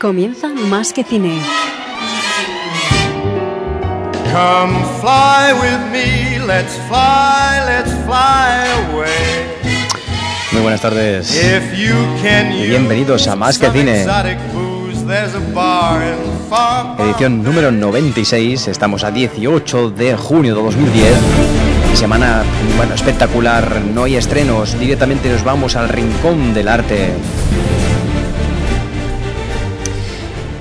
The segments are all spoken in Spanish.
Comienza Más que Cine. Come fly with me, let's fly, let's fly away. Muy buenas tardes If you can y bienvenidos a Más que Cine, edición número 96. Estamos a 18 de junio de 2010. Semana, bueno, espectacular. No hay estrenos. Directamente nos vamos al rincón del arte.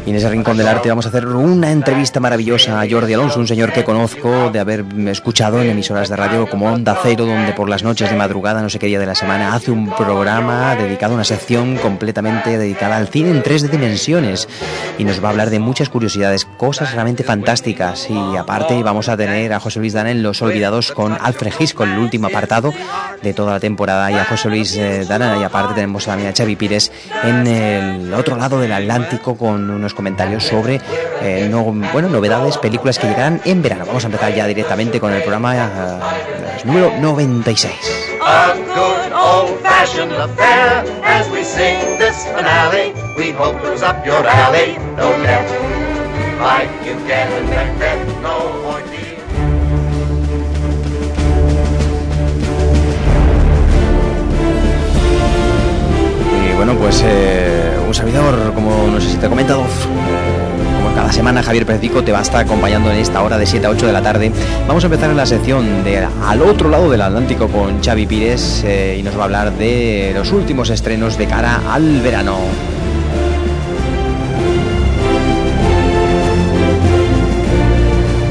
Y en ese rincón del arte vamos a hacer una entrevista maravillosa a Jordi Alonso, un señor que conozco de haber escuchado en emisoras de radio como Onda Cero, donde por las noches de madrugada, no sé qué día de la semana, hace un programa dedicado a una sección completamente dedicada al cine en tres dimensiones. Y nos va a hablar de muchas curiosidades, cosas realmente fantásticas. Y aparte vamos a tener a José Luis Dana en Los Olvidados con Alfred Hitchcock, el último apartado de toda la temporada. Y a José Luis eh, Dana, y aparte tenemos también a Xavi Pires en el otro lado del Atlántico con unos comentarios sobre eh, no- bueno, novedades, películas que llegarán en verano. Vamos a empezar ya directamente con el programa eh, número 96. A good old-fashioned affair as we sing this finale. We hope goes up your alley. No death, like you get in Macbeth. No ordeal. Y bueno, pues eh, un servidor, como no sé si te he comentado, como cada semana Javier Perdico te va a estar acompañando en esta hora de 7 a 8 de la tarde. Vamos a empezar en la sección de Al otro lado del Atlántico con Xavi Pires eh, y nos va a hablar de los últimos estrenos de cara al verano.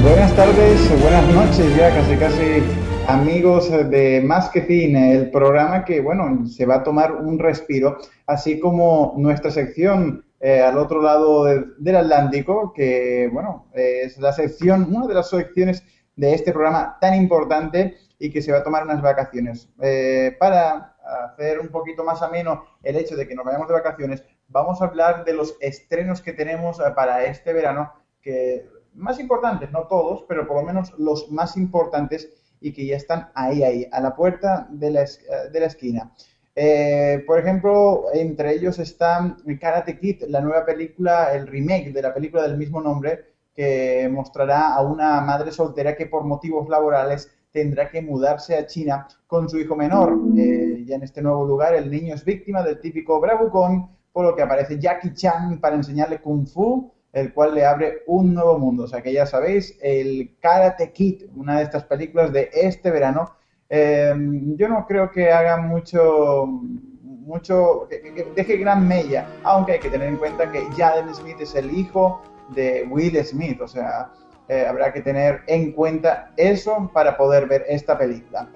Buenas tardes, buenas noches, ya casi casi amigos de Más que Cine, el programa que, bueno, se va a tomar un respiro, así como nuestra sección eh, al otro lado del, Atlántico, que, bueno, es la sección, una de las secciones de este programa tan importante y que se va a tomar unas vacaciones. Eh, para hacer un poquito más ameno el hecho de que nos vayamos de vacaciones, vamos a hablar de los estrenos que tenemos eh, para este verano, que más importantes, no todos, pero por lo menos los más importantes y que ya están ahí, ahí, a la puerta de la, eh, de la esquina. Eh, por ejemplo, entre ellos está Karate Kid, la nueva película, el remake de la película del mismo nombre, que mostrará a una madre soltera que por motivos laborales tendrá que mudarse a China con su hijo menor. Eh, ya en este nuevo lugar, el niño es víctima del típico bravucón, por lo que aparece Jackie Chan para enseñarle Kung Fu, el cual le abre un nuevo mundo. O sea que ya sabéis, el Karate Kid, una de estas películas de este verano, eh, yo no creo que haga mucho, mucho, que, deje gran mella, aunque hay que tener en cuenta que Jaden Smith es el hijo de Will Smith, o sea, eh, habrá que tener en cuenta eso para poder ver esta película.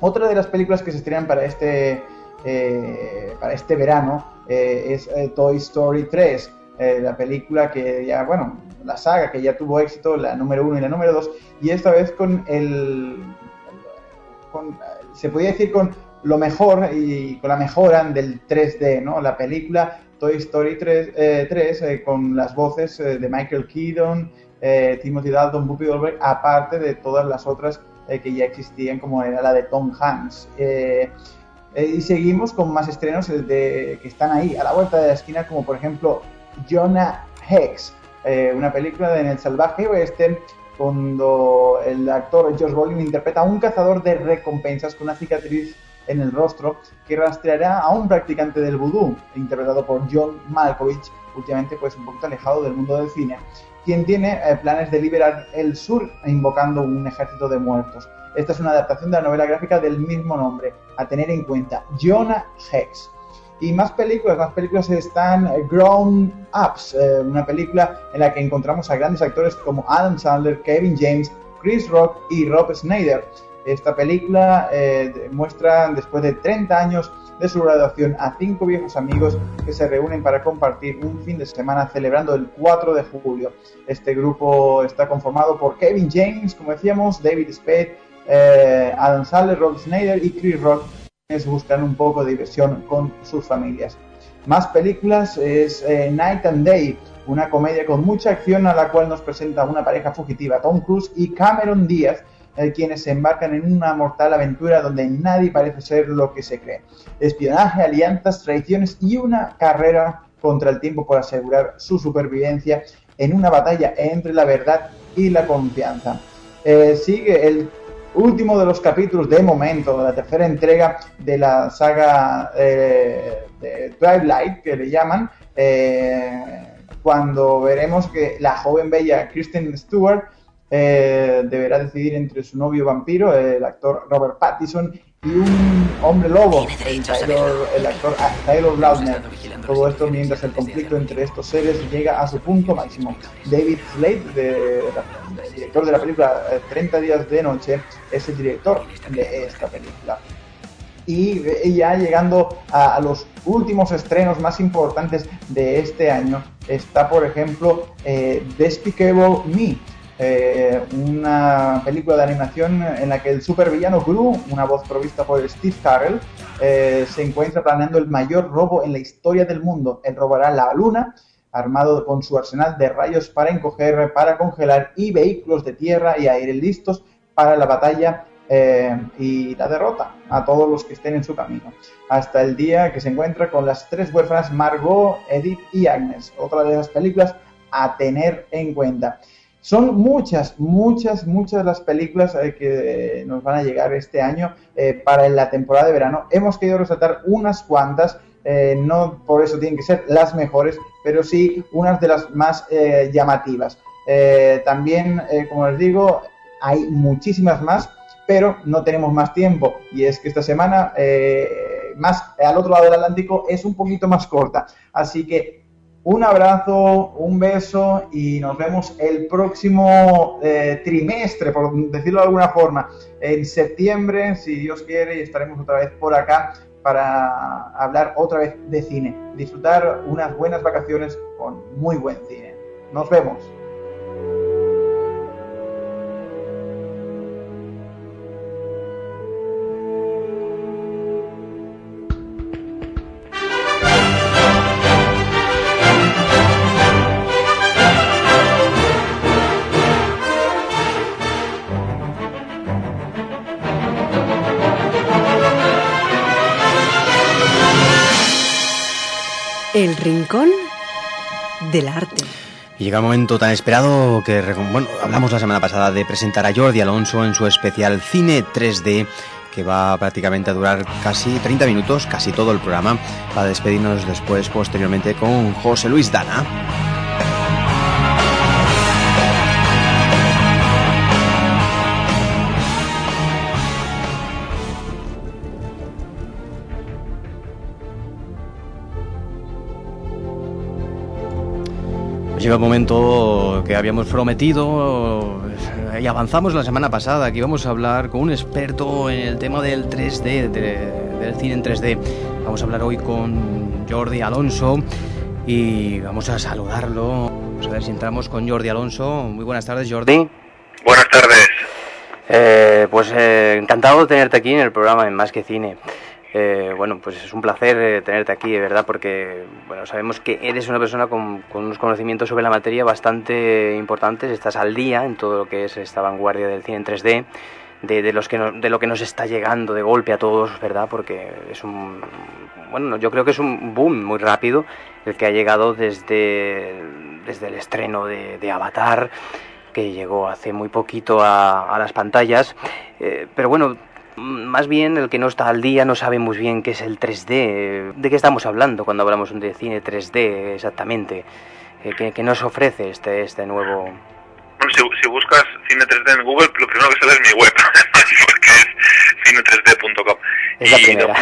Otra de las películas que se estrenan para este, eh, para este verano eh, es Toy Story 3, eh, la película que ya, bueno, la saga que ya tuvo éxito, la número 1 y la número 2, y esta vez con el, con, se podría decir con lo mejor y con la mejora del 3D, ¿no? La película Toy Story 3, eh, 3, eh, con las voces eh, de Michael Keaton, Timothy Dalton, Whoopi Goldberg, aparte de todas las otras que ya existían, como era la de Tom Hanks. Y seguimos con más estrenos de, que están ahí, a la vuelta de la esquina, como por ejemplo Jonah Hex, eh, una película de en el salvaje oeste, cuando el actor Josh Brolin interpreta a un cazador de recompensas con una cicatriz en el rostro que rastreará a un practicante del vudú, interpretado por John Malkovich, últimamente pues un poquito alejado del mundo del cine, quien tiene eh, planes de liberar el sur invocando un ejército de muertos. Esta es una adaptación de la novela gráfica del mismo nombre, a tener en cuenta, Jonah Hex. Y más películas, más películas están eh, Grown Ups, eh, una película en la que encontramos a grandes actores como Adam Sandler, Kevin James, Chris Rock y Rob Schneider. Esta película eh, muestra, después de 30 años de su graduación, a cinco viejos amigos que se reúnen para compartir un fin de semana celebrando el 4 de julio. Este grupo está conformado por Kevin James, como decíamos, David Spade, Adam Sandler, Rob Schneider y Chris Rock, buscan un poco de diversión con sus familias. Más películas es eh, Night and Day, una comedia con mucha acción a la cual nos presenta una pareja fugitiva, Tom Cruise y Cameron Díaz, eh, quienes se embarcan en una mortal aventura donde nadie parece ser lo que se cree. Espionaje, alianzas, traiciones y una carrera contra el tiempo por asegurar su supervivencia en una batalla entre la verdad y la confianza. Eh, sigue el último de los capítulos de momento, de la tercera entrega de la saga eh, de Twilight, que le llaman, eh, cuando veremos que la joven bella Kristen Stewart eh, deberá decidir entre su novio vampiro, el actor Robert Pattinson, y un hombre lobo, el, el actor Taylor Lautner. Todo esto mientras el conflicto entre estos seres llega a su punto máximo. David Slade, de, director de la película 30 eh, días de noche, es el director de esta película. Y, ya llegando a, los últimos estrenos más importantes de este año, está por ejemplo eh, Despicable Me, eh, una película de animación en la que el supervillano Gru, una voz provista por Steve Carell, eh, se encuentra planeando el mayor robo en la historia del mundo. Él robará la luna, armado con su arsenal de rayos para encoger, para congelar y vehículos de tierra y aire listos para la batalla eh, y la derrota a todos los que estén en su camino. Hasta el día que se encuentra con las tres huérfanas Margot, Edith y Agnes. Otra de esas películas a tener en cuenta. Son muchas, muchas, muchas las películas eh, que nos van a llegar este año eh, para la temporada de verano. Hemos querido resaltar unas cuantas, eh, no por eso tienen que ser las mejores, pero sí unas de las más llamativas. también, como les digo, hay muchísimas más, pero no tenemos más tiempo. Y es que esta semana, más al otro lado del Atlántico, es un poquito más corta. Así que un abrazo, un beso y nos vemos el próximo eh, trimestre, por decirlo de alguna forma, en septiembre, si Dios quiere, y estaremos otra vez por acá para hablar otra vez de cine. Disfrutar unas buenas vacaciones con muy buen cine. Nos vemos. Del arte. Y llega el momento tan esperado que, bueno, hablamos la semana pasada de presentar a Jordi Alonso en su especial Cine 3D que va prácticamente a durar casi 30 minutos, casi todo el programa, para despedirnos después, posteriormente, con José Luis Dana. Llega el momento que habíamos prometido y avanzamos la semana pasada que íbamos a hablar con un experto en el tema del 3D, del cine en 3D. Vamos a hablar hoy con Jordi Alonso y vamos a saludarlo. Vamos a ver si entramos con Jordi Alonso. Muy buenas tardes, Jordi. Buenas tardes. Eh, pues eh, encantado de tenerte aquí en el programa en Más que Cine. Eh, bueno, pues es un placer eh, tenerte aquí, de verdad, porque bueno, sabemos que eres una persona con, unos conocimientos sobre la materia bastante importantes, estás al día en todo lo que es esta vanguardia del cine en 3D, de, los que de lo que nos está llegando de golpe a todos, ¿verdad? Porque es un, bueno, yo creo que es un boom muy rápido el que ha llegado desde, desde el estreno de, Avatar, que llegó hace muy poquito a, las pantallas, eh, pero bueno, más bien el que no está al día no sabe muy bien qué es el 3D. ¿De qué estamos hablando cuando hablamos de cine 3D exactamente? Eh, ¿Qué, nos ofrece este, este nuevo...? Bueno, si, buscas cine 3D en Google, lo primero que sale es mi web, porque es cine3d.com. Es la primera.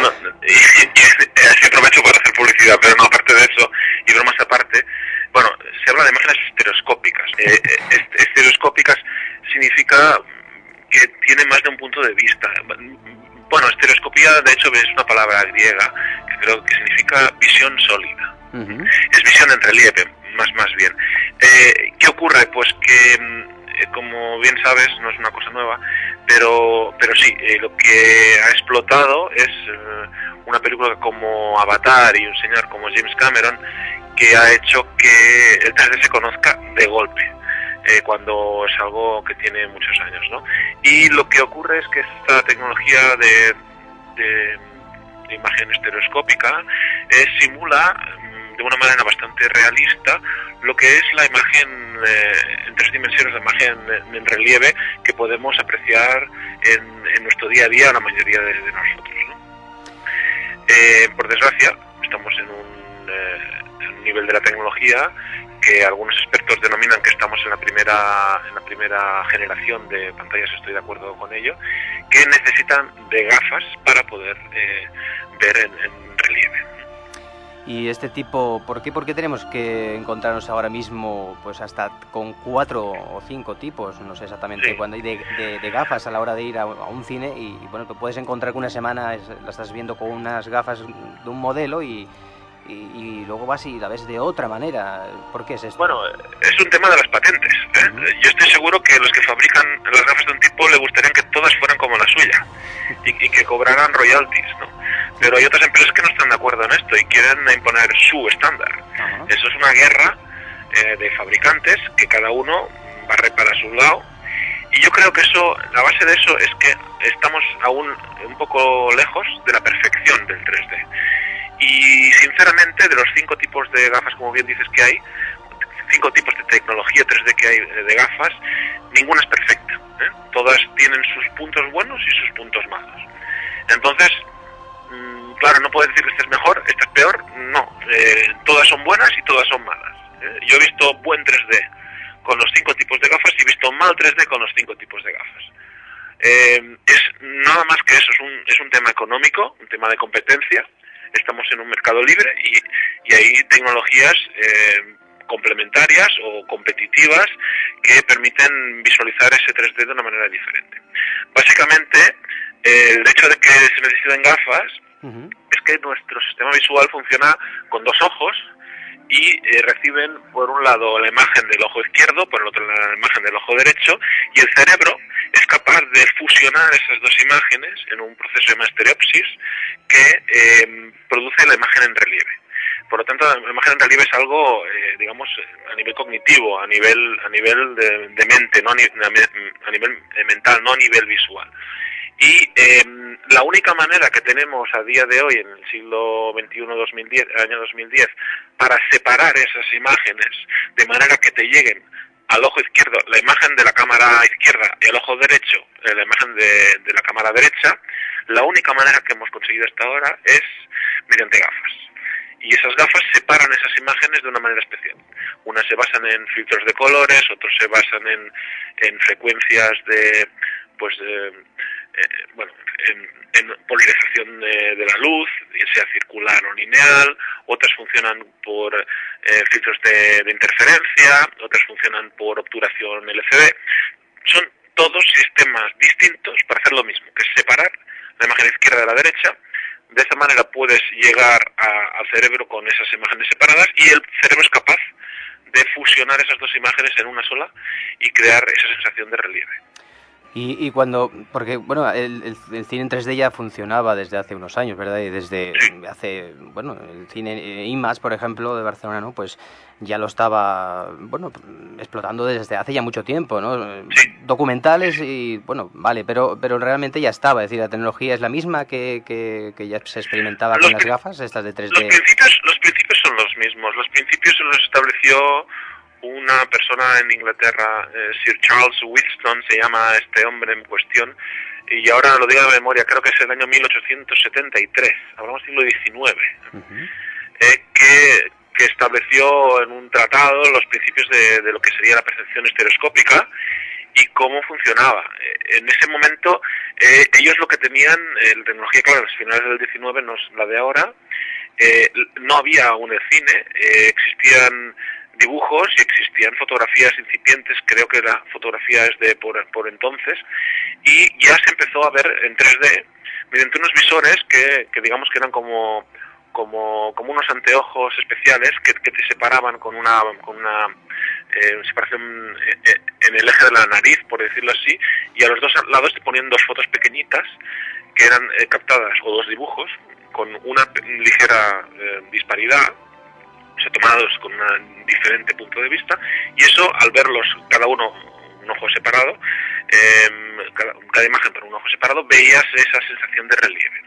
y, así aprovecho para hacer publicidad, pero no, aparte de eso, y bromas aparte, bueno, se habla de imágenes estereoscópicas. Eh, eh, estereoscópicas significa que tiene más de un punto de vista. Bueno, estereoscopía de hecho es una palabra griega que creo que significa visión sólida. Es visión en relieve, más más bien. Eh, ¿Qué ocurre? Pues que, eh, como bien sabes, no es una cosa nueva, pero, pero sí, eh, lo que ha explotado es una película como Avatar y un señor como James Cameron que ha hecho que el 3D se conozca de golpe eh, cuando es algo que tiene muchos años. ¿no? Y lo que ocurre es que esta tecnología de, de, imagen estereoscópica eh, simula mm, de una manera bastante realista lo que es la imagen eh, en tres dimensiones, la imagen en, relieve que podemos apreciar en, nuestro día a día la mayoría de, nosotros. Eh, por desgracia, estamos en un, en un nivel de la tecnología que algunos expertos denominan que estamos en la primera en la primera generación de pantallas estoy de acuerdo con ello que necesitan de gafas para poder eh, ver en, relieve. Y este tipo por qué por qué tenemos que encontrarnos ahora mismo pues hasta con cuatro o cinco tipos no sé exactamente cuándo hay de, gafas a la hora de ir a, un cine y bueno que puedes encontrar que una semana la estás viendo con unas gafas de un modelo y y, luego vas y la ves de otra manera. ¿Por qué es esto? Bueno, es un tema de las patentes. ¿eh? Yo estoy seguro que los que fabrican las gafas de un tipo le gustarían que todas fueran como la suya y, que cobraran royalties, ¿no? Pero hay otras empresas que no están de acuerdo en esto y quieren imponer su estándar. Eso es una guerra eh, de fabricantes que cada uno barre para su lado y yo creo que eso, la base de eso es que estamos aún un poco lejos de la perfección del 3D. Y sinceramente, de los cinco tipos de gafas, como bien dices que hay, cinco tipos de tecnología 3D que hay eh, de gafas, ninguna es perfecta. ¿eh? Todas tienen sus puntos buenos y sus puntos malos. Entonces, mm, claro, no puedes decir que esta es mejor, esta es peor. No, eh, todas son buenas y todas son malas. Yo he visto buen 3D con los cinco tipos de gafas y he visto mal 3D con los cinco tipos de gafas. es nada más que eso, es un, es un tema económico, un tema de competencia estamos en un mercado libre y, hay tecnologías eh, complementarias o competitivas que permiten visualizar ese 3D de una manera diferente. Básicamente, el hecho de que se necesiten gafas es que nuestro sistema visual funciona con dos ojos y eh, reciben por un lado la imagen del ojo izquierdo, por el otro la imagen del ojo derecho y el cerebro es capaz de fusionar esas dos imágenes en un proceso de estereopsis que eh, produce la imagen en relieve. Por lo tanto, la imagen en relieve es algo, eh, digamos, a nivel cognitivo, a nivel, a nivel de, mente, no a, nivel mental, no a nivel visual. Y em, la única manera que tenemos a día de hoy, en el siglo XXI, 2010, año 2010, para separar esas imágenes de manera que te lleguen al ojo izquierdo la imagen de la cámara izquierda y al ojo derecho eh, la imagen de, de la cámara derecha, la única manera que hemos conseguido hasta ahora es mediante gafas y esas gafas separan esas imágenes de una manera especial. Unas se basan en filtros de colores, otros se basan en, en frecuencias de, pues, de, eh, bueno, en, polarización de, la luz, sea circular o lineal, otras funcionan por eh, filtros de, interferencia, otras funcionan por obturación LCD. Son todos sistemas distintos para hacer lo mismo, que es separar la imagen izquierda de la derecha. De esa manera puedes llegar al cerebro con esas imágenes separadas y el cerebro es capaz de fusionar esas dos imágenes en una sola y crear esa sensación de relieve. Y, cuando, porque bueno, el, el, cine en 3D ya funcionaba desde hace unos años, ¿verdad? Y desde hace, bueno, el cine IMAX, por ejemplo, de Barcelona, ¿no? Pues ya lo estaba, bueno, explotando desde hace ya mucho tiempo, ¿no? Documentales y, bueno, vale, pero, pero realmente ya estaba, es decir, la tecnología es la misma que, que, ya se experimentaba con las gafas, estas de 3D. Los principios, los principios son los mismos, los principios se los estableció una persona en Inglaterra, eh, Sir Charles Wheatstone, se llama este hombre en cuestión, y ahora lo digo de memoria, creo que es el año 1873, hablamos del siglo XIX, eh, que, que, estableció en un tratado los principios de, de, lo que sería la percepción estereoscópica y cómo funcionaba. Eh, en ese momento, ellos lo que tenían, la tecnología, claro, en los finales del XIX, no es la de ahora, no había aún el cine, existían dibujos y existían fotografías incipientes, creo que la fotografía es de por, por entonces, y ya se empezó a ver en 3D mediante unos visores que, que digamos que eran como, como, como unos anteojos especiales que, que te separaban con una, con una eh, separación eh, eh, en el eje de la nariz, por decirlo así, y a los dos lados te ponían dos fotos pequeñitas que eran captadas, o dos dibujos, con una ligera disparidad se tomados con un diferente punto de vista y eso al verlos cada uno un ojo separado, em, cada, imagen por un ojo separado, veías esa sensación de relieve.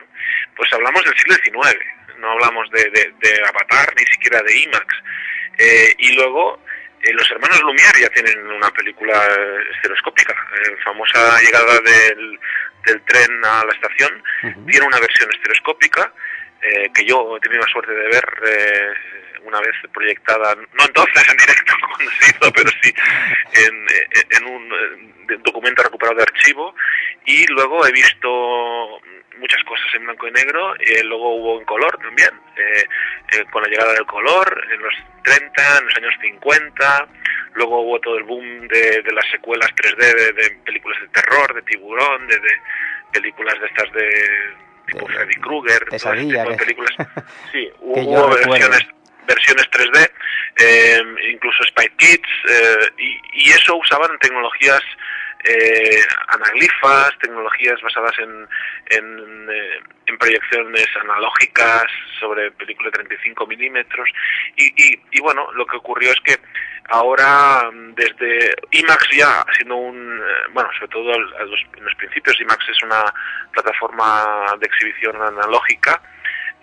pues hablamos del siglo XIX, no hablamos de, de, de Avatar ni siquiera de IMAX. Eh, y luego eh, los hermanos Lumière ya tienen una película estereoscópica, eh, famosa llegada del, del tren a la estación, tiene una versión estereoscópica eh, que yo he tenido la suerte de ver eh, una vez proyectada, no entonces en directo cuando se hizo, pero sí en, eh, en un eh, documento recuperado de archivo. Y luego he visto muchas cosas en blanco y negro, y luego hubo en color también, eh, eh, con la llegada del color en los 30, en los años 50, luego hubo todo el boom de, de las secuelas 3D de, de películas de terror, de tiburón, de, de películas de estas de tipo De- Freddy Krueger, todo tipo de películas. Sí, hubo versiones versiones 3D, eh, incluso Spy Kids, eh, y, y eso usaban tecnologías eh, anaglifas, tecnologías basadas en, en, eh, en proyecciones analógicas sobre película de 35 milímetros. Y, y, y bueno, lo que ocurrió es que ahora desde IMAX ya siendo un, eh, bueno, sobre todo a los, en los principios IMAX es una plataforma de exhibición analógica,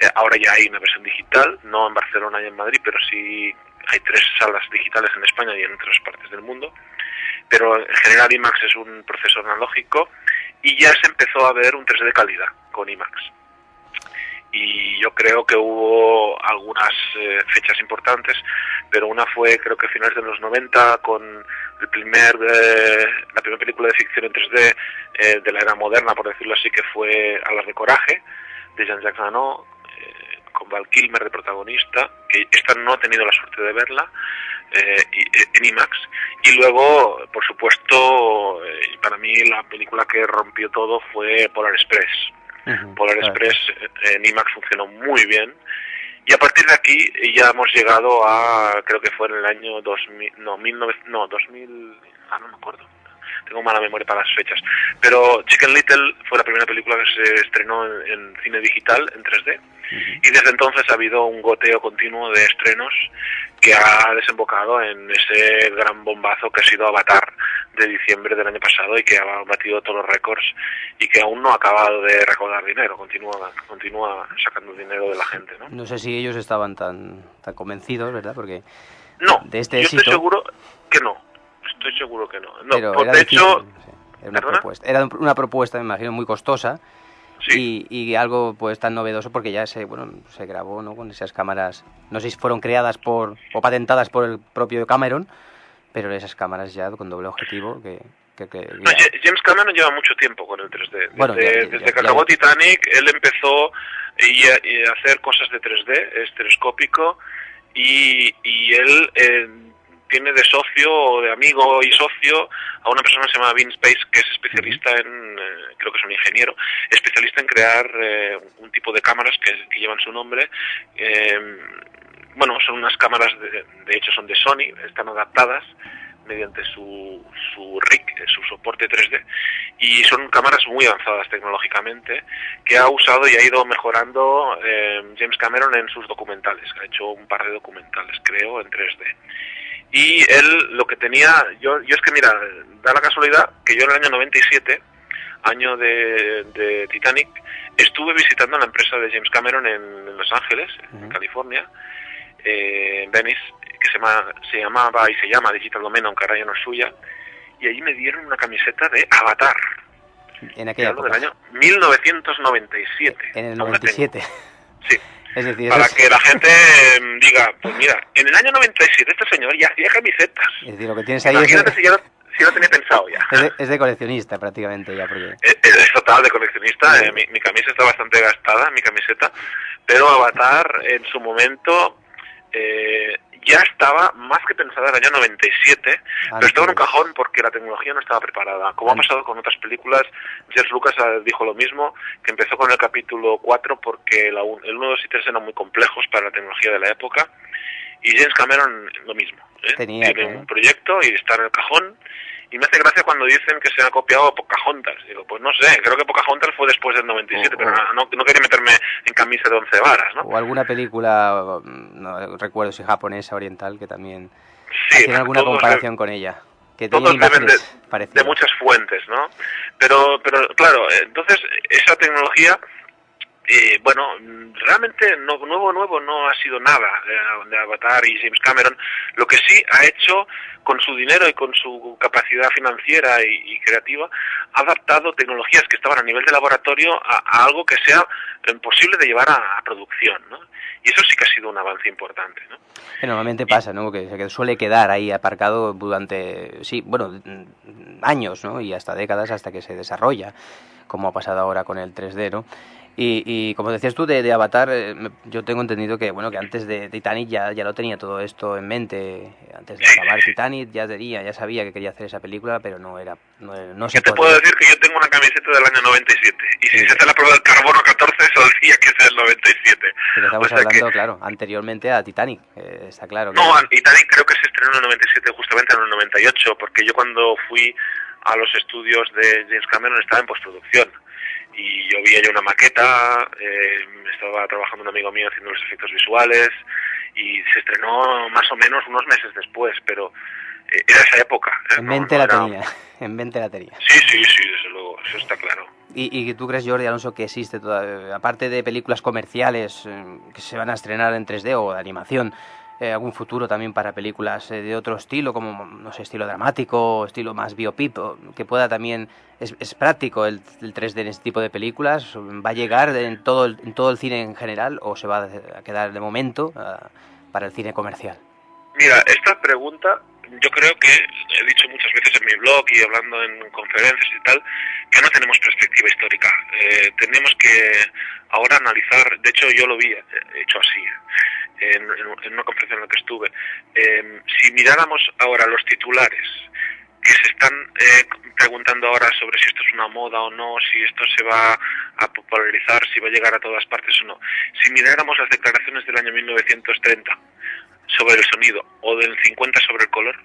eh, ahora ya hay una versión digital, no en Barcelona y en Madrid, pero sí hay tres salas digitales en España y en otras partes del mundo. Pero en general IMAX es un proceso analógico y ya se empezó a ver un 3D de calidad con IMAX. Y yo creo que hubo algunas eh, fechas importantes, pero una fue creo que a finales de los 90 con el primer, eh, la primera película de ficción en 3D eh, de la era moderna, por decirlo así, que fue Alas de Coraje, de Jean-Jacques eh, con Val Kilmer de protagonista, que esta no he tenido la suerte de verla, eh, eh, en IMAX. Y luego, por supuesto, eh, para mí la película que rompió todo fue Polar Express. Polar claro. Express eh, en IMAX funcionó muy bien. Y a partir de aquí ya hemos llegado a, creo que fue en el año 2000, no, 1900, no, 2000, ah, no me acuerdo. Tengo mala memoria para las fechas. Pero Chicken Little fue la primera película que se estrenó en, en cine digital, en 3D. Y desde entonces ha habido un goteo continuo de estrenos que ha desembocado en ese gran bombazo que ha sido Avatar de diciembre del año pasado y que ha batido todos los récords y que aún no ha acabado de recaudar dinero, continúa, continúa sacando dinero de la gente, ¿no? No sé si ellos estaban tan, tan convencidos, ¿verdad? Porque No, de este yo éxito- estoy seguro que no, estoy seguro que no. No, pero por- era de difícil, hecho, era una propuesta. Era una propuesta, me imagino, muy costosa sí, y, y algo pues tan novedoso porque ya se bueno se grabó no con esas cámaras no sé si fueron creadas por o patentadas por el propio Cameron pero esas cámaras ya con doble objetivo que, que, que- No, James Cameron lleva mucho tiempo con el 3D. Desde, Bueno, ya- ya- desde ya- que acabó Titanic, él empezó y a, y a hacer cosas de 3D, estereoscópico, y, y él eh, tiene de socio o de amigo y socio a una persona que se llama Vince Pace, que es especialista en, eh, creo que es un ingeniero, especialista en crear eh, un tipo de cámaras que, que llevan su nombre. eh, bueno, son unas cámaras, de, de hecho son de Sony, están adaptadas mediante su, su RIC, eh, su soporte 3D, y son cámaras muy avanzadas tecnológicamente que ha usado y ha ido mejorando eh, James Cameron en sus documentales, ha hecho un par de documentales, creo, en 3D. Y él lo que tenía, yo, yo es que mira, da la casualidad que yo en el año 97, año de, de Titanic, estuve visitando la empresa de James Cameron en, en Los Ángeles, en. California, eh, en Venice, que se, llama, se llamaba y se llama Digital Domain, aunque ahora ya no es suya, y allí me dieron una camiseta de Avatar, en que aquella época del año 1997. en el Aún la tengo. 97 Sí, es decir para es, que la gente eh, diga, pues mira, en el año 97 este señor ya hacía camisetas. es decir lo que tienes ahí es, Imagínate de- si ya lo, si lo tenía pensado ya. es de, es de coleccionista prácticamente ya porque Es, es total de coleccionista, eh, mi, mi camisa está bastante gastada, mi camiseta, pero Avatar en su momento eh, ya estaba más que pensada en el año 97, pero estaba en un cajón porque la tecnología no estaba preparada. Como ha Antes. pasado con otras películas, George Lucas eh, dijo lo mismo, que empezó con el capítulo 4 porque la un- el 1, 2 y 3 eran muy complejos para la tecnología de la época, y James Cameron lo mismo. ¿eh? Tenía Tiene un proyecto y está en el cajón, y me hace gracia cuando dicen que se ha copiado Pocahontas. Digo, pues no sé, creo que Pocahontas fue después del 97, O- pero no, no, no quería meterme en camisa de once varas, ¿no? o alguna película mm, no recuerdo si japonesa oriental que también Sí, hacían alguna todos de- comparación con ella que todos beben de, de muchas fuentes, ¿no? Pero, pero claro, eh, entonces esa tecnología eh, bueno, realmente no, nuevo, nuevo no ha sido nada de, de, Avatar y James Cameron. Lo que sí ha hecho con su dinero y con su capacidad financiera y, creativa, ha adaptado tecnologías que estaban a nivel de laboratorio a, algo que sea eh, posible de llevar a, a, producción, ¿no? Y eso sí que ha sido un avance importante, ¿no? Que normalmente pasa, ¿no? Que, que suele quedar ahí aparcado durante, sí, bueno, años, ¿no? Y hasta décadas hasta que se desarrolla, como ha pasado ahora con el 3D, ¿no? Y, y, como decías tú de, de Avatar, eh, yo tengo entendido que bueno que antes de Titanic ya, ya lo tenía todo esto en mente. Antes de acabar Titanic ya tenía, ya sabía que quería hacer esa película, pero no era no, no se Yo te puedo decir que yo tengo una camiseta del año 97 y si sí. se hace la prueba del carbono 14 eso decía que es el 97. Pero estamos o sea hablando, que... claro, anteriormente a Titanic, eh, está claro. Que... No, Titanic creo que se estrenó en el 97, justamente en el 98, porque yo cuando fui a los estudios de James Cameron estaba en postproducción y yo vi ya una maqueta, eh, estaba trabajando un amigo mío haciendo los efectos visuales y se estrenó más o menos unos meses después, pero eh, era esa época. ¿eh? En mente no, no la era... tenía, en mente la tenía. Sí, sí, sí, desde luego, eso está claro. ¿Y, y tú crees, Jordi Alonso, que existe, toda, aparte de películas comerciales eh, que se van a estrenar en 3D o de animación, eh, algún futuro también para películas eh, de otro estilo, como, no sé, estilo dramático, estilo más biopip, que pueda también... Es, práctico el, el, 3D en este tipo de películas? ¿Va a llegar en todo el, en todo el cine en general o se va a quedar de momento uh, para el cine comercial? Mira, esta pregunta yo creo que he dicho muchas veces en mi blog y hablando en conferencias y tal, que no tenemos perspectiva histórica. Eh, tenemos que ahora analizar, de hecho yo lo vi hecho así, en, una conferencia en la que estuve, eh, si miráramos ahora los titulares que se están eh, preguntando ahora sobre si esto es una moda o no, si esto se va a popularizar, si va a llegar a todas partes o no. Si miráramos las declaraciones del año 1930 sobre el sonido o del 50 sobre el color,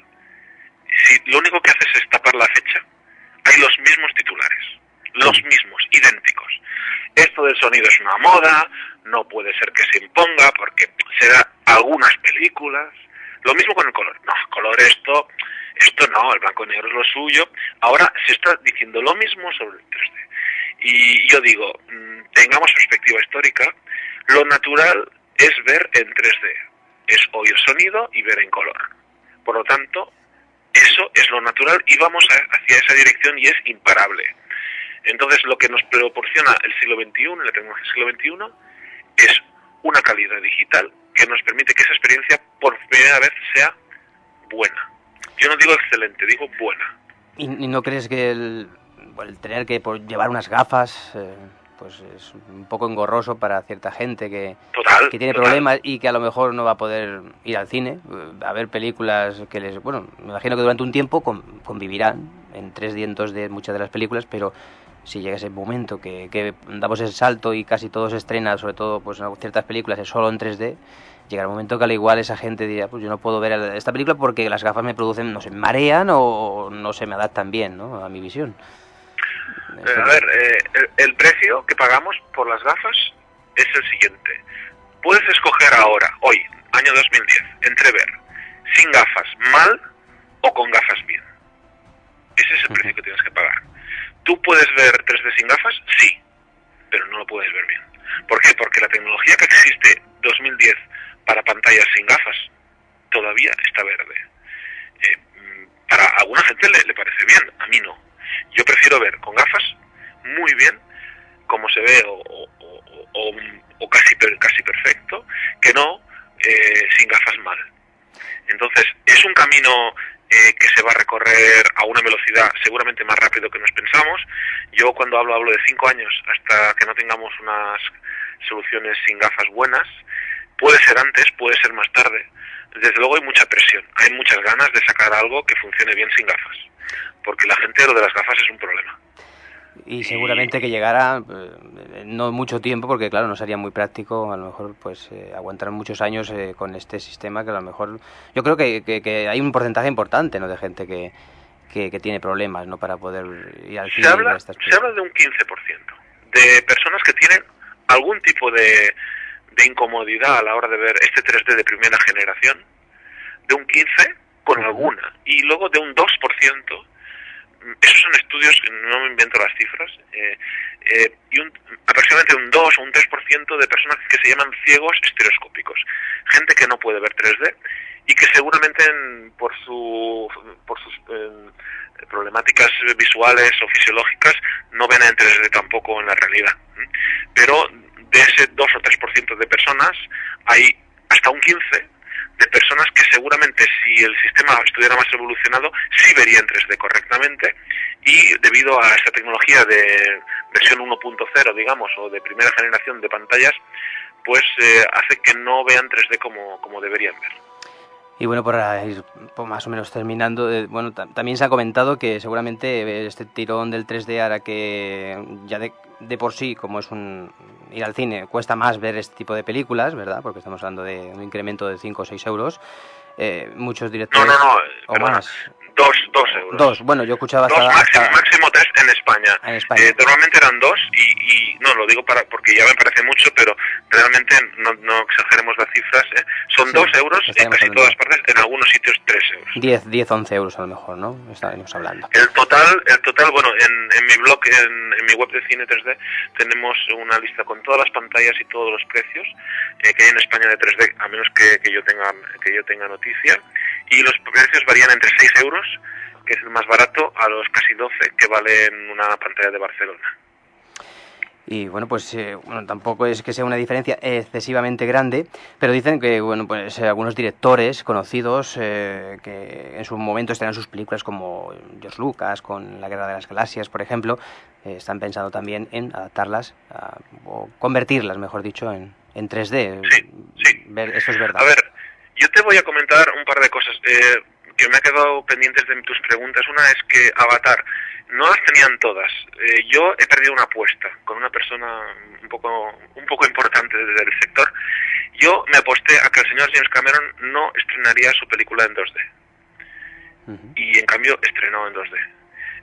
si lo único que haces es tapar la fecha, hay los mismos titulares, los mismos, idénticos. Esto del sonido es una moda, no puede ser que se imponga porque será algunas películas. Lo mismo con el color. No, color esto, esto no, el blanco y negro es lo suyo. Ahora se está diciendo lo mismo sobre el 3D. Y yo digo, mm, tengamos perspectiva histórica, lo natural es ver en 3D, es oír sonido y ver en color. Por lo tanto, eso es lo natural y vamos hacia esa dirección y es imparable. Entonces, lo que nos proporciona el siglo XXI, la tecnología del siglo XXI, es una calidad digital que nos permite que esa experiencia por primera vez sea buena. Yo no digo excelente, digo buena. ¿Y, y no crees que el, el tener que por, llevar unas gafas eh, pues es un poco engorroso para cierta gente que, total, que tiene total. problemas y que a lo mejor no va a poder ir al cine a ver películas que les... Bueno, me imagino que durante un tiempo convivirán en 3D en 2D muchas de las películas, pero si llega ese momento que, que damos el salto y casi todo se estrena, sobre todo pues en ciertas películas es solo en 3D, llega el momento que al igual esa gente diría, pues yo no puedo ver esta película porque las gafas me producen, no sé, marean o no se me adaptan bien ¿no? a mi visión. Eh, a ver, eh, el, el, precio que pagamos por las gafas es el siguiente. Puedes escoger ahora, hoy, año 2010, entre ver sin gafas mal o con gafas bien. Ese es el precio que tienes que pagar. ¿Tú puedes ver 3D sin gafas? Sí, pero no lo puedes ver bien. ¿Por qué? Porque la tecnología que existe 2010 para pantallas sin gafas todavía está verde. Eh, para alguna gente le, parece bien, a mí no. Yo prefiero ver con gafas muy bien como se ve o, o, o, o casi, casi perfecto que no eh, sin gafas mal. Entonces, es un camino eh, que se va a recorrer a una velocidad seguramente más rápido que nos pensamos. Yo cuando hablo hablo de cinco años hasta que no tengamos unas soluciones sin gafas buenas. Puede ser antes, puede ser más tarde. Desde luego hay mucha presión, hay muchas ganas de sacar algo que funcione bien sin gafas, porque la gente lo de las gafas es un problema. Y seguramente que llegará eh, no mucho tiempo, porque claro, no sería muy práctico, a lo mejor pues eh, aguantar muchos años eh, con este sistema que a lo mejor... Yo creo que, que, que hay un porcentaje importante ¿no? de gente que, que, que, tiene problemas ¿no? para poder ir al. Se habla, se habla de un 15% de personas que tienen algún tipo de, de incomodidad a la hora de ver este 3D de primera generación, de un 15% con uh -huh. alguna, y luego de un 2% esos son estudios, no me invento las cifras, eh, eh, y un, aproximadamente un 2 o un 3% de personas que se llaman ciegos estereoscópicos. Gente que no puede ver 3D y que seguramente en- por, su, por sus eh, problemáticas visuales o fisiológicas no ven en 3D tampoco en la realidad. Pero de ese 2 o 3% de personas hay hasta un 15% de personas que seguramente si el sistema estuviera más evolucionado sí vería en 3D correctamente y debido a esta tecnología de versión 1.0 digamos o de primera generación de pantallas pues eh, hace que no vean 3D como, como deberían ver. Y bueno, para ir más o menos terminando, eh, bueno, ta- también se ha comentado que seguramente eh, este tirón del 3D hará que ya de, de por sí, como es un ir al cine, cuesta más ver este tipo de películas, ¿verdad? Porque estamos hablando de un incremento de 5 o 6 euros. Eh, muchos No, directores... no, no, o perdona, más. Dos, dos euros. Dos, bueno, yo escuchaba Dos, hasta... máximo, máximo tres en España. En España. Eh, normalmente eran dos y, y no lo digo para porque ya me parece mucho, pero realmente no, no exageremos las cifras. eh. Son Sí, dos euros en casi hablando. todas partes, en algunos sitios tres euros. 10, 10, 11 euros a lo mejor, ¿no? Estaremos hablando. El total, el total, bueno, en, en mi blog, en, en mi web de cine 3D, tenemos una lista con todas las pantallas y todos los precios eh, que hay en España de 3D, a menos que, que yo tenga que yo tenga noticia. Y los precios varían entre 6 euros, que es el más barato, a los casi 12 que vale en una pantalla de Barcelona. Y bueno, pues eh, bueno, tampoco es que sea una diferencia excesivamente grande, pero dicen que bueno, pues eh, algunos directores conocidos eh, que en su momento estrenan sus películas como George Lucas con La Guerra de las Galaxias, por ejemplo, eh, están pensando también en adaptarlas a- o convertirlas, mejor dicho, en, en 3D. Sí, sí. Ver, eso es verdad. A ver, yo te voy a comentar un par de cosas eh, que me ha quedado pendientes de tus preguntas. Una es que Avatar no las tenían todas. Eh, yo he perdido una apuesta con una persona un poco un poco importante del sector. Yo me aposté a que el señor James Cameron no estrenaría su película en 2D Ujú. y en cambio estrenó en 2D.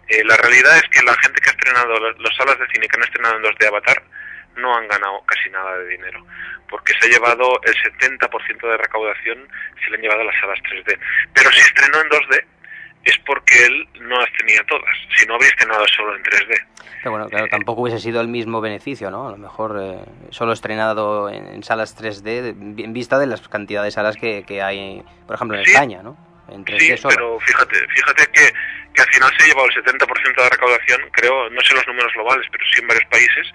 Eh, la realidad es que la gente que ha estrenado, las las salas de cine que han estrenado en 2D Avatar, no han ganado casi nada de dinero, porque se ha llevado el 70% de recaudación, se le han llevado a las salas 3D. Pero si estrenó en 2D, es porque él no las tenía todas, si no habría estrenado solo en 3D. Pero bueno, claro, tampoco hubiese sido el mismo beneficio, ¿no? A lo mejor eh, solo estrenado en, en salas 3D de- en vista de las cantidades de salas que, que hay, por ejemplo, en Sí. España, ¿no? En 3D Sí, solo. pero fíjate, fíjate que, que al final se ha llevado el 70% de recaudación, creo, no sé los números globales, pero sí en varios países,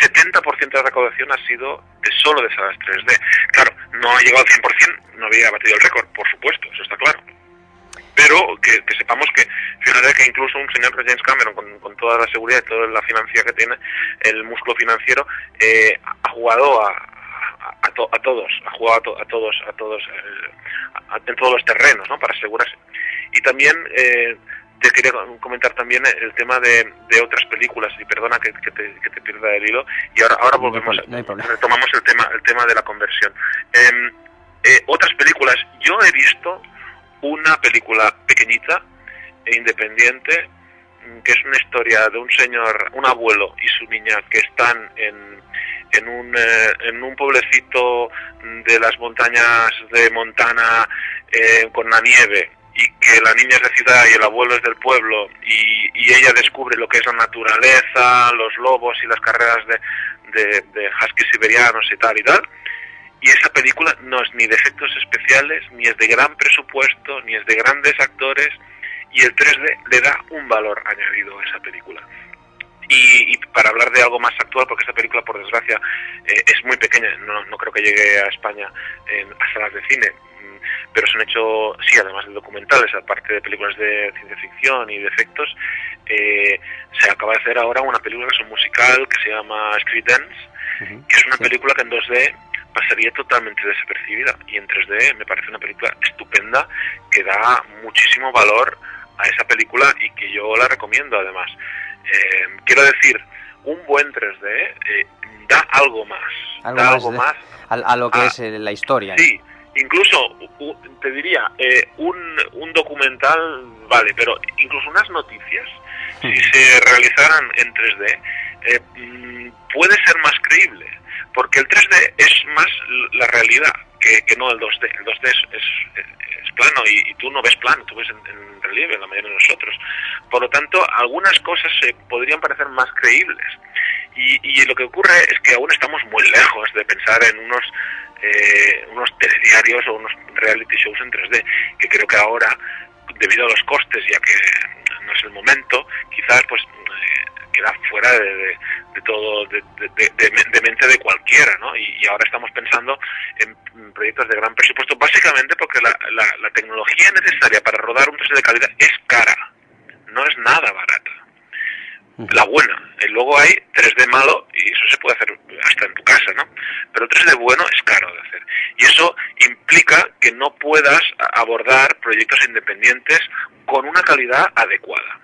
70% de recaudación ha sido de solo de salas 3D. Claro, no ha llegado al 100%, no había batido el récord, por supuesto, eso está claro. Pero que, que sepamos que, fíjate que incluso un señor James Cameron, con, con toda la seguridad y toda la financia que tiene, el músculo financiero, eh, ha jugado a, a, to- a todos, ha jugado a, to- a todos, a todos, en todos los terrenos, ¿no? Para asegurarse. Y también eh, te quería comentar también el tema de, de otras películas y perdona que, que te, que te pierda el hilo y ahora ahora volvemos no hay problema. retomamos el tema el tema de la conversión Em, eh, otras películas yo he visto una película pequeñita e independiente mm, que es una historia de un señor un abuelo y su niña que están en en un, eh, en un pueblecito de las montañas de Montana eh, con la nieve y que la niña es de ciudad y el abuelo es del pueblo y, y ella descubre lo que es la naturaleza, los lobos y las carreras de, de, de huskies siberianos y tal y tal. Y esa película no es ni de efectos especiales, ni es de gran presupuesto, ni es de grandes actores, y el 3D le da un valor añadido a esa película. Y, y para hablar de algo más actual, porque esta película, por desgracia, eh, es muy pequeña, no, no creo que llegue a España en, a salas de cine, pero se han hecho, sí, además de documentales, aparte de películas de ciencia ficción y de efectos, eh, se acaba de hacer ahora una película que es un musical que se llama Street Dance, que es una Sí. película que en 2D pasaría totalmente desapercibida y en 3D me parece una película estupenda que da muchísimo valor a esa película y que yo la recomiendo además. Eh, quiero decir, un buen 3D eh, da algo más, Algo da más algo de- más a, a lo que es eh, la historia. Sí, incluso te diría, eh, un, un documental, vale, pero incluso unas noticias, si se realizaran en 3D, eh, mm, puede ser más creíble, porque el 3D es más la realidad que, que no el 2D. El 2D es, es- es plano y, y tú no ves plano, tú ves en, en, relieve, la mayoría de nosotros. Por lo tanto, algunas cosas se podrían parecer más creíbles. Y, y lo que ocurre es que aún estamos muy lejos de pensar en unos eh, unos telediarios o unos reality shows en 3D, que creo que ahora, debido a los costes, ya que no es el momento, quizás pues eh, queda fuera de, todo, de, mente de cualquiera, ¿no? Y, ahora estamos pensando en proyectos de gran presupuesto, básicamente porque la, la, tecnología necesaria para rodar un 3D de calidad es cara, no es nada barata la buena. Y luego hay 3D malo y eso se puede hacer hasta en tu casa, ¿no? Pero 3D bueno es caro de hacer. Y eso implica que no puedas abordar proyectos independientes con una calidad adecuada.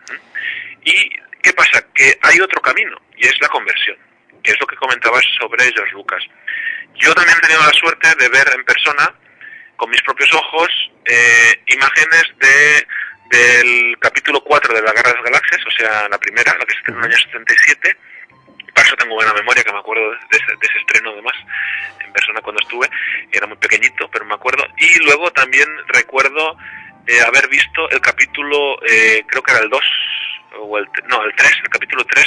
¿Y qué pasa? Que hay otro camino y es la conversión, que es lo que comentabas sobre George Lucas. Yo también he tenido la suerte de ver en persona, con mis propios ojos, eh, imágenes de del capítulo 4 de la Guerra de las Galaxias, o sea, la primera, la que se estrenó en el año 77. Para eso tengo buena memoria, que me acuerdo de ese, de ese estreno además, en persona cuando estuve. Era muy pequeñito, pero me acuerdo. Y luego también recuerdo eh, haber visto el capítulo, eh, creo que era el 2, o el, no, el 3, el capítulo 3,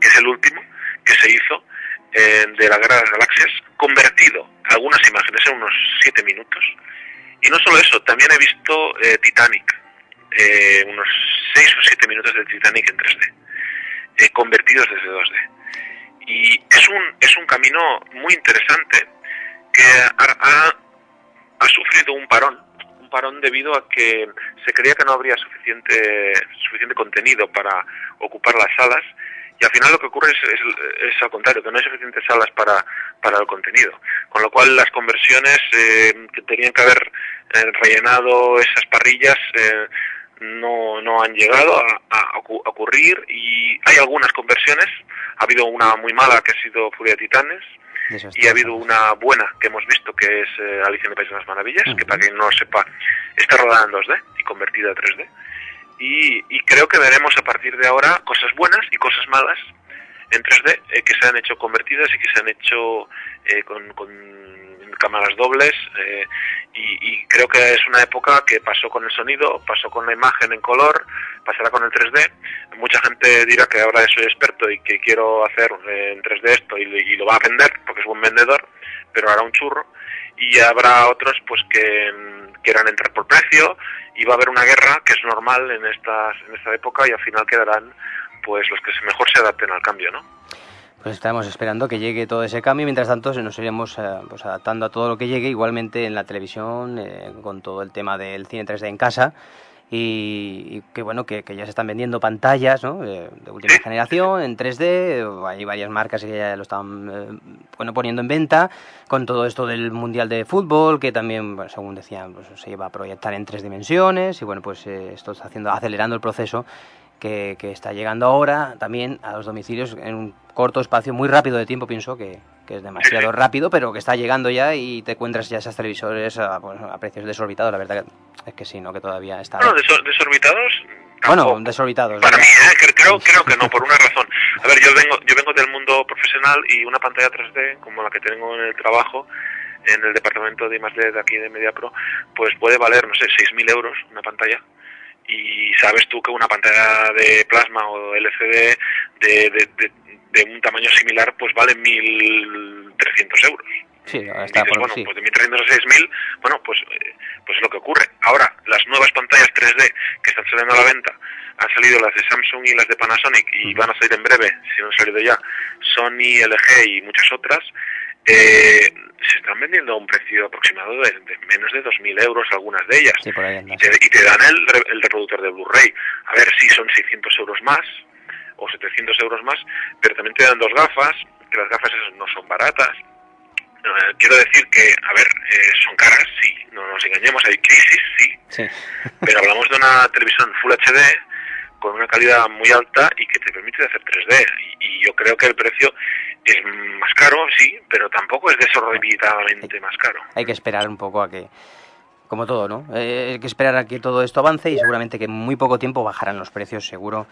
que es el último que se hizo eh, de la Guerra de las Galaxias, convertido algunas imágenes en unos 7 minutos. Y no solo eso, también he visto eh, Titanic, eh, unos 6 o 7 minutos de Titanic en 3D, eh, convertidos desde 2D. Y es un, es un camino muy interesante que ha, ha, sufrido un parón, un parón debido a que se creía que no habría suficiente, suficiente contenido para ocupar las salas y al final lo que ocurre es, es, es, al contrario, que no hay suficientes salas para, para el contenido. Con lo cual las conversiones eh, que tenían que haber eh, rellenado esas parrillas eh, no, no han llegado a, a, ocurrir y hay algunas conversiones. Ha habido una muy mala que ha sido Furia de Titanes y ha habido una buena que hemos visto que es eh, Alicia en el País de las Maravillas, uh -huh. que para quien no lo sepa está rodada en 2D y convertida a 3D. Y, y, creo que veremos a partir de ahora cosas buenas y cosas malas en 3D eh, que se han hecho convertidas y que se han hecho eh, con, con cámaras dobles eh, y, creo que es una época que pasó con el sonido, pasó con la imagen en color, pasará con el 3D. Mucha gente dirá que ahora soy experto y que quiero hacer en 3D esto y, y lo va a vender porque es buen vendedor, pero hará un churro. Y habrá otros pues que quieran entrar por precio y va a haber una guerra que es normal en estas en esta época y al final quedarán pues los que mejor se adapten al cambio, ¿no? Pues estamos esperando que llegue todo ese cambio. Mientras tanto, nos iremos eh, pues, adaptando a todo lo que llegue. Igualmente en la televisión, eh, con todo el tema del cine 3D en casa. Y, y que bueno, que, ya se están vendiendo pantallas ¿no? de, de última generación en 3D. Hay varias marcas que ya lo están eh, bueno, poniendo en venta. Con todo esto del Mundial de Fútbol, que también, según decían, pues, se lleva a proyectar en tres dimensiones. Y bueno, pues eh, esto está haciendo, acelerando el proceso que, que, está llegando ahora también a los domicilios en un corto espacio, muy rápido de tiempo, pienso que, que es demasiado rápido, pero que está llegando ya y te encuentras ya esas televisores a, pues, a precios desorbitados. La verdad es que sí, ¿no? Que todavía está. No, desor desorbitados. Bueno, desorbitados. Para mí, ¿eh? creo, creo que no, por una razón. A ver, yo vengo, yo vengo del mundo profesional y una pantalla 3D, como la que tengo en el trabajo, en el departamento de I+D de aquí de MediaPro, pues puede valer, no sé, 6.000 euros una pantalla y sabes tú que una pantalla de plasma o LCD de, de, de, de un tamaño similar pues vale 1.300 euros. Sí, está dices, por, bueno, sí. pues de 1.300 a 6.000, bueno, pues, eh, pues es lo que ocurre. Ahora, las nuevas pantallas 3D que están saliendo a la venta, han salido las de Samsung y las de Panasonic y van a salir en breve, si no han salido ya, Sony, LG y muchas otras, eh, se están vendiendo a un precio aproximado de, de menos de 2.000 euros algunas de ellas. Sí, por ahí y, te, y, te, dan el, el reproductor de Blu-ray. A ver si son 600 euros más o 700 euros más, pero también te dan dos gafas, que las gafas esas no son baratas. Eh, quiero decir que, a ver, eh, son caras, sí, no nos engañemos, hay crisis, sí, sí. pero hablamos de una televisión Full HD con una calidad muy alta y que te permite hacer 3D. Y, y yo creo que el precio es más caro, sí, pero tampoco es desorbitadamente más caro. Hay que esperar un poco a que, como todo, ¿no? Eh, hay que esperar a que todo esto avance y seguramente que en muy poco tiempo bajarán los precios, seguro.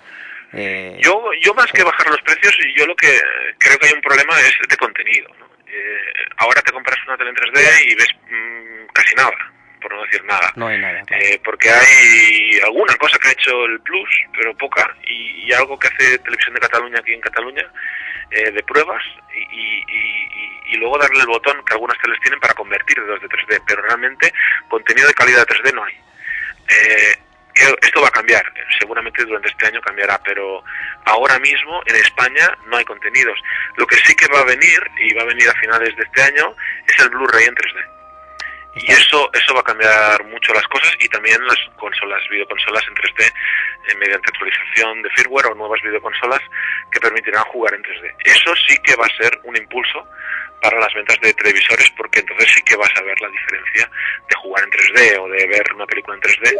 Eh, yo, yo más sí. que bajar los precios, yo lo que creo que hay un problema es de contenido. ¿no? Eh, ahora te compras una tele en 3D y ves mmm, casi nada, por no decir nada. No hay nada. claro. Eh, porque hay alguna cosa que ha hecho el Plus, pero poca, y, y algo que hace Televisión de Cataluña aquí en Cataluña, eh, de pruebas, y, y- y- y luego darle el botón que algunas teles tienen para convertir de 2 de 3D, pero realmente contenido de calidad 3D no hay. Eh, que esto va a cambiar, eh, seguramente durante este año cambiará, pero ahora mismo en España no hay contenidos. Lo que sí que va a venir, y va a venir a finales de este año, es el Blu-ray en 3D. Y eso, eso va a cambiar mucho las cosas y también las consolas, videoconsolas en 3D, eh, mediante actualización de firmware o nuevas videoconsolas que permitirán jugar en 3D. Eso sí que va a ser un impulso para las ventas de televisores porque entonces sí que vas a ver la diferencia de jugar en 3D o de ver una película en 3D.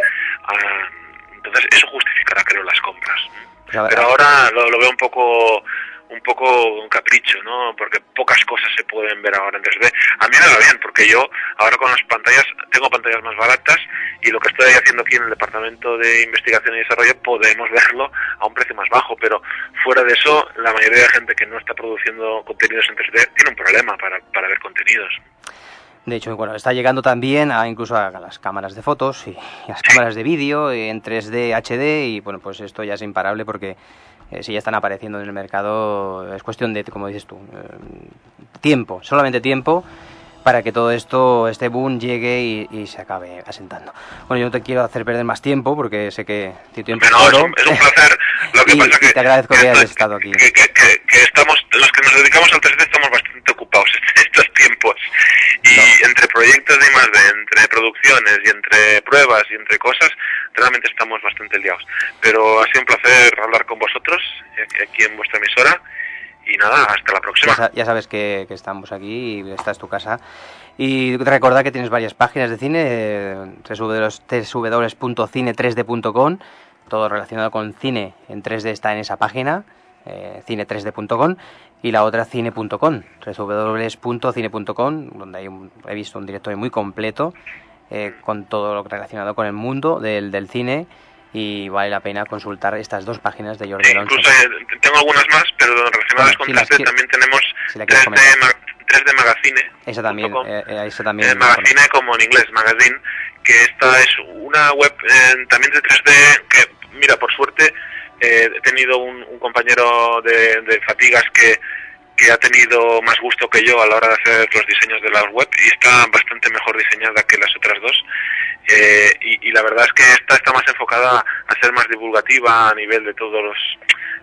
ah, entonces eso justificará, creo, las compras. Pues Pero ahora lo, lo veo un poco un poco un capricho, ¿no? Porque pocas cosas se pueden ver ahora en 3D. A mí me va bien, porque yo ahora con las pantallas, tengo pantallas más baratas y lo que estoy haciendo aquí en el Departamento de Investigación y Desarrollo podemos verlo a un precio más bajo, pero fuera de eso, la mayoría de gente que no está produciendo contenidos en 3D tiene un problema para, para ver contenidos. De hecho, bueno, está llegando también a incluso a las cámaras de fotos y, y las cámaras de vídeo en 3D HD y bueno, pues esto ya es imparable porque eh, si ya están apareciendo en el mercado es cuestión de, como dices tú, eh, tiempo, solamente tiempo para que todo esto, este boom llegue y, y se acabe asentando. Bueno, yo no te quiero hacer perder más tiempo porque sé que tu tiempo Bueno, es un, es un placer. Lo que Y- pasa y que te agradezco que hayas esto- estado aquí. Que, que- que- que estamos, los que nos dedicamos al 3D estamos bastante. Y No. entre proyectos de I+D, entre producciones y entre pruebas y entre cosas, realmente estamos bastante liados. Pero ha sido un placer hablar con vosotros eh, aquí en vuestra emisora. Y nada, hasta la Ya, próxima. sa- ya sabes que, que estamos aquí y esta es tu casa. Y recordad que tienes varias páginas de cine, eh, www.cine3d.com, todo relacionado con cine en 3D está en esa página, eh, cine3d.com, y la otra cine.com, www.cine.com, donde hay un- he visto un directorio muy completo eh, con todo lo relacionado con el mundo del, del cine y vale la pena consultar estas dos páginas de Jordi Eh, Alonso. incluso eh, tengo algunas más, pero relacionadas Bueno, con si las 3D quieres- también tenemos si la quieres 3D, ma- 3D Magazine. Esa también, eh, eh, esa también Eh, magazine como en inglés, magazine, que esta es una web eh, también de 3D que, mira, por suerte eh, he tenido un, compañero de, de Fatigas que, que ha tenido más gusto que yo a la hora de hacer los diseños de la web y está bastante mejor diseñada que las otras dos. Eh, y, y la verdad es que esta está más enfocada a ser más divulgativa a nivel de todos los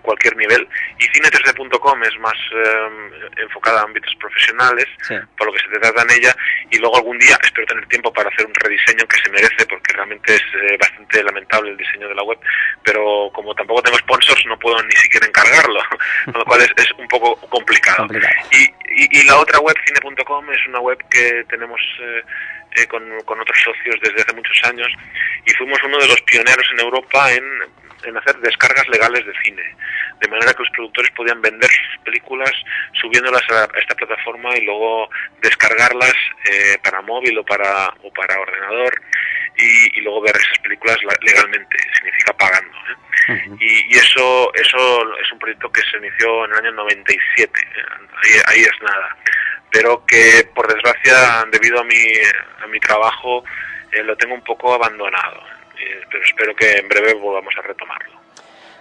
cualquier nivel y cine3d.com es más eh, enfocada a ámbitos profesionales Sí. por lo que se trata en ella y luego algún día espero tener tiempo para hacer un rediseño que se merece porque realmente es eh, bastante lamentable el diseño de la web pero como tampoco tengo sponsors no puedo ni siquiera encargarlo con lo cual es, es un poco complicado, Complicado. Y, y, y la otra web cine.com es una web que tenemos eh, con, con otros socios desde hace muchos años y fuimos uno de los pioneros en Europa en, en hacer descargas legales de cine de manera que los productores podían vender sus películas subiéndolas a, a esta plataforma y luego descargarlas eh, para móvil o para o para ordenador y, y luego ver esas películas la- legalmente significa pagando ¿eh? Y, y eso eso es un proyecto que se inició en el año 97 eh, ahí, ahí es nada pero que por desgracia debido a mi a mi trabajo eh, lo tengo un poco abandonado Eh, pero espero que en breve volvamos a retomarlo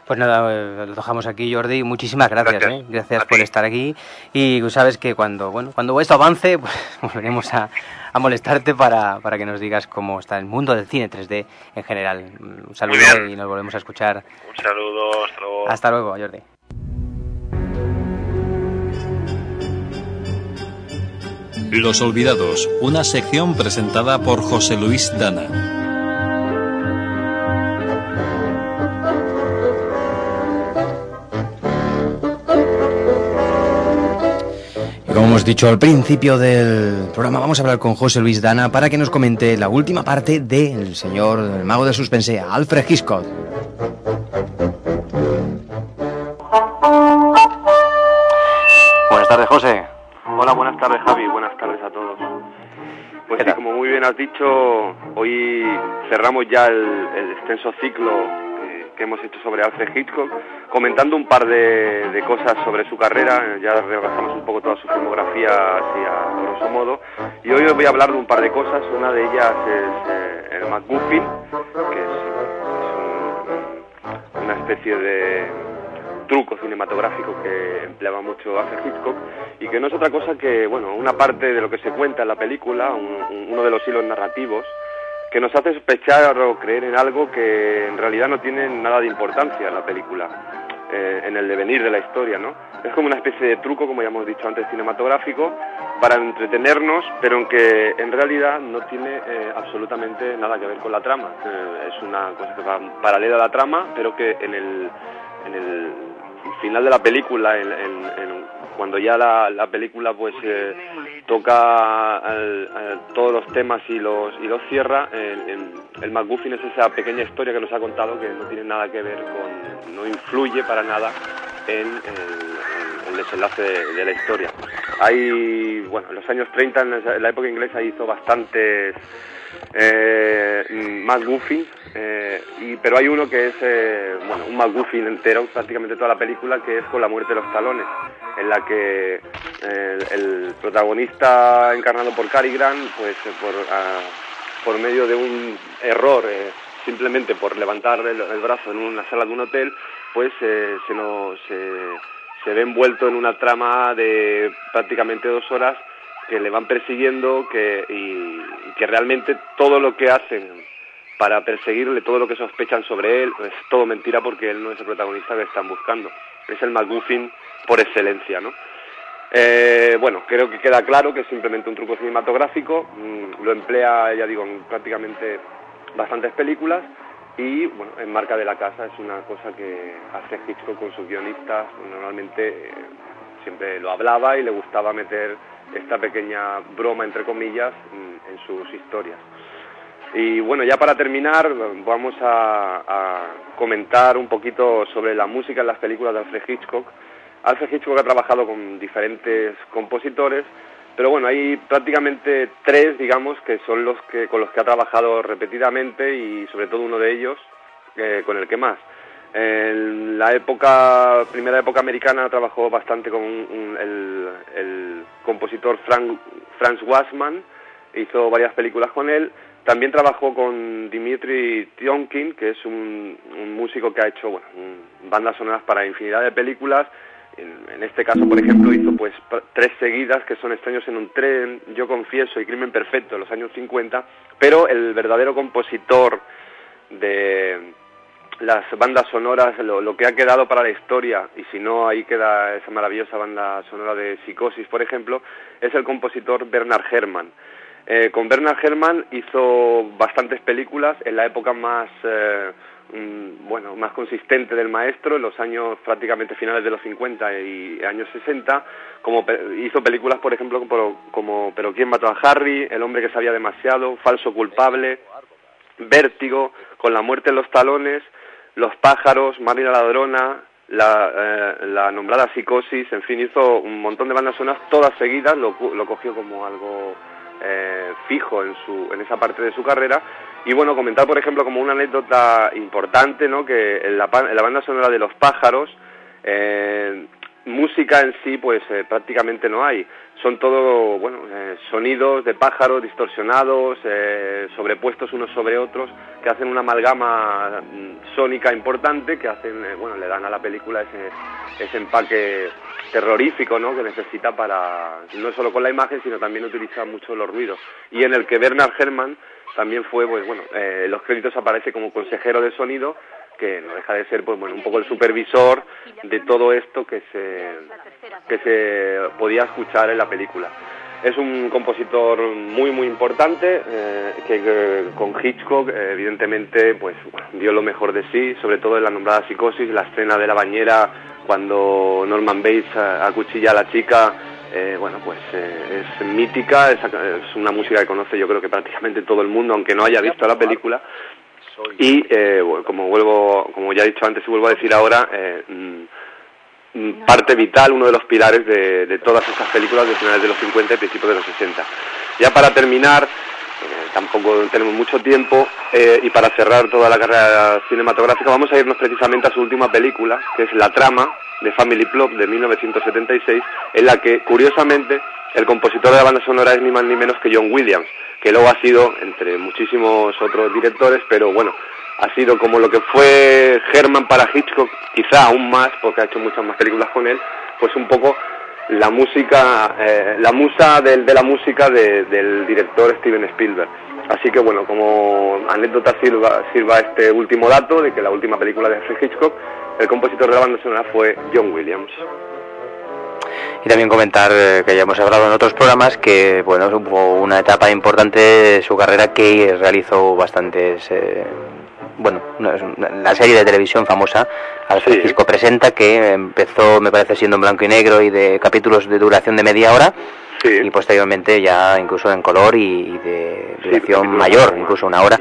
Pues nada, eh, lo dejamos aquí, Jordi. Muchísimas gracias, Gracias. ¿eh? Gracias por ti. estar aquí. Y sabes que cuando, bueno, cuando esto avance, pues volveremos a, a molestarte para, para que nos digas cómo está el mundo del cine 3D en general. Un saludo y nos volvemos a escuchar. un saludo hasta luego Hasta luego, Jordi. Los Olvidados, una sección presentada por José Luis Dana. Y como hemos dicho al principio del programa, vamos a hablar con José Luis Dana para que nos comente la última parte del señor el mago de suspense, Alfred Hitchcock. Buenas tardes, José. Dicho, hoy cerramos ya el, el extenso ciclo eh, que hemos hecho sobre Alfred Hitchcock, comentando un par de, de cosas sobre su carrera, ya repasamos un poco toda su filmografía así a grosso modo, y hoy os voy a hablar de un par de cosas, una de ellas es eh, el MacGuffin, que es, es un- una especie de truco cinematográfico que empleaba mucho Alfred Hitchcock y que no es otra cosa que, bueno, una parte de lo que se cuenta en la película, un- un- uno de los hilos narrativos, que nos hace sospechar o creer en algo que en realidad no tiene nada de importancia en la película, eh, en el devenir de la historia, ¿no? Es como una especie de truco, como ya hemos dicho antes, cinematográfico, para entretenernos, pero en que en realidad no tiene eh, absolutamente nada que ver con la trama. Eh, es una cosa que va paralela a la trama, pero que en el, en el final de la película, en- en- cuando ya la, la película pues eh, toca al- todos los temas y los y los cierra, el, el, MacGuffin es esa pequeña historia que nos ha contado que no tiene nada que ver con, no influye para nada en el, en el desenlace de, la historia. Hay, bueno, en los años 30, en la- en la época inglesa hizo bastantes eh, MacGuffin, eh, y, pero hay uno que es, eh, bueno, un MacGuffin entero, prácticamente toda la película, que es con la muerte de los talones, en la que eh, el, protagonista encarnado por Cary Grant, pues por, ah, por medio de un error, simplemente por levantar el, el brazo en una sala de un hotel, pues se, nos, se ve envuelto en una trama de prácticamente dos horas que le van persiguiendo que, y, que realmente todo lo que hacen para perseguirle, todo lo que sospechan sobre él, es todo mentira porque él no es el protagonista que están buscando. Es el MacGuffin por excelencia, ¿no? Eh, bueno, creo que queda claro que es simplemente un truco cinematográfico, mm, lo emplea, ya digo, en prácticamente bastantes películas y, bueno, en marca de la casa es una cosa que hace Hitchcock con sus guionistas, normalmente eh, siempre lo hablaba y le gustaba meter esta pequeña broma, entre comillas, mm, en sus historias. Y bueno, ya para terminar, vamos a, comentar un poquito sobre la música en las películas de Alfred Hitchcock. Alfred Hitchcock ha trabajado con diferentes compositores, pero bueno, hay prácticamente tres, digamos, que son los que con los que ha trabajado repetidamente y sobre todo uno de ellos eh, con el que más. En la época, primera época americana trabajó bastante con el, compositor Frank, Franz Wassman, hizo varias películas con él. También trabajó con Dimitri Tionkin, que es un, músico que ha hecho bandas sonoras para infinidad de películas. En, este caso, por ejemplo, hizo pues tres seguidas que son Extraños en un tren, Yo confieso y Crimen perfecto en los años 50, pero el verdadero compositor de las bandas sonoras, lo, lo que ha quedado para la historia, y si no, ahí queda esa maravillosa banda sonora de Psicosis, por ejemplo, es el compositor Bernard Herrmann. Eh, con Bernard Herrmann hizo bastantes películas en la época más, eh, mm, bueno, más consistente del maestro, en los años prácticamente finales de los 50 y años 60, como hizo películas, por ejemplo, como, como Pero quién mató a Harry, El hombre que sabía demasiado, Falso culpable, Vértigo, Con la muerte en los talones, Los pájaros, Marina la ladrona, la, eh, la nombrada Psicosis, en fin, hizo un montón de bandas sonoras todas seguidas, lo, lo cogió como algo eh, fijo en, su, en esa parte de su carrera. Y bueno, comentar, por ejemplo, como una anécdota importante, ¿no? que en la, en la banda sonora de Los pájaros, eh, música en sí, pues eh, prácticamente no hay. Son todo, bueno, eh, sonidos de pájaros distorsionados, eh, sobrepuestos unos sobre otros, que hacen una amalgama mm, sónica importante, que hacen, eh, bueno, le dan a la película ese, ese empaque terrorífico, ¿no? Que necesita para, no solo con la imagen, sino también utiliza mucho los ruidos. Y en el que Bernard Herrmann también fue, pues bueno, eh, los créditos aparece como consejero de sonido, que no deja de ser, pues bueno, un poco el supervisor de todo esto que se, que se podía escuchar en la película. Es un compositor muy muy importante eh, que, con Hitchcock evidentemente pues dio lo mejor de sí, sobre todo en la nombrada psicosis, la escena de la bañera cuando Norman Bates acuchilla a la chica, eh, bueno pues eh, es mítica, es, es una música que conoce yo creo que prácticamente todo el mundo, aunque no haya visto la película. Y eh, como vuelvo, como ya he dicho antes y vuelvo a decir ahora, eh, mm, mm, parte vital, uno de los pilares de, de todas estas películas de finales de los 50 y principios de los 60. Ya para terminar, eh, tampoco tenemos mucho tiempo eh, y para cerrar toda la carrera cinematográfica vamos a irnos precisamente a su última película, que es La Trama de Family Plot de 1976, en la que curiosamente el compositor de la banda sonora es ni más ni menos que John Williams, que luego ha sido, entre muchísimos otros directores, pero bueno, ha sido como lo que fue Herman para Hitchcock, quizá aún más, porque ha hecho muchas más películas con él, pues un poco la música, eh, la musa de, la música de- del director Steven Spielberg. Así que bueno, como anécdota sirva, sirva este último dato de que la última película de Alfred Hitchcock, el compositor de la banda sonora fue John Williams. Y también comentar eh, que ya hemos hablado en otros programas que bueno hubo una etapa importante de su carrera que realizó bastantes eh, bueno la serie de televisión famosa Sí. Hitchcock presenta que empezó me parece siendo en blanco y negro y de capítulos de duración de media hora. Sí. y posteriormente ya incluso en color y, y de duración mayor incluso una hora.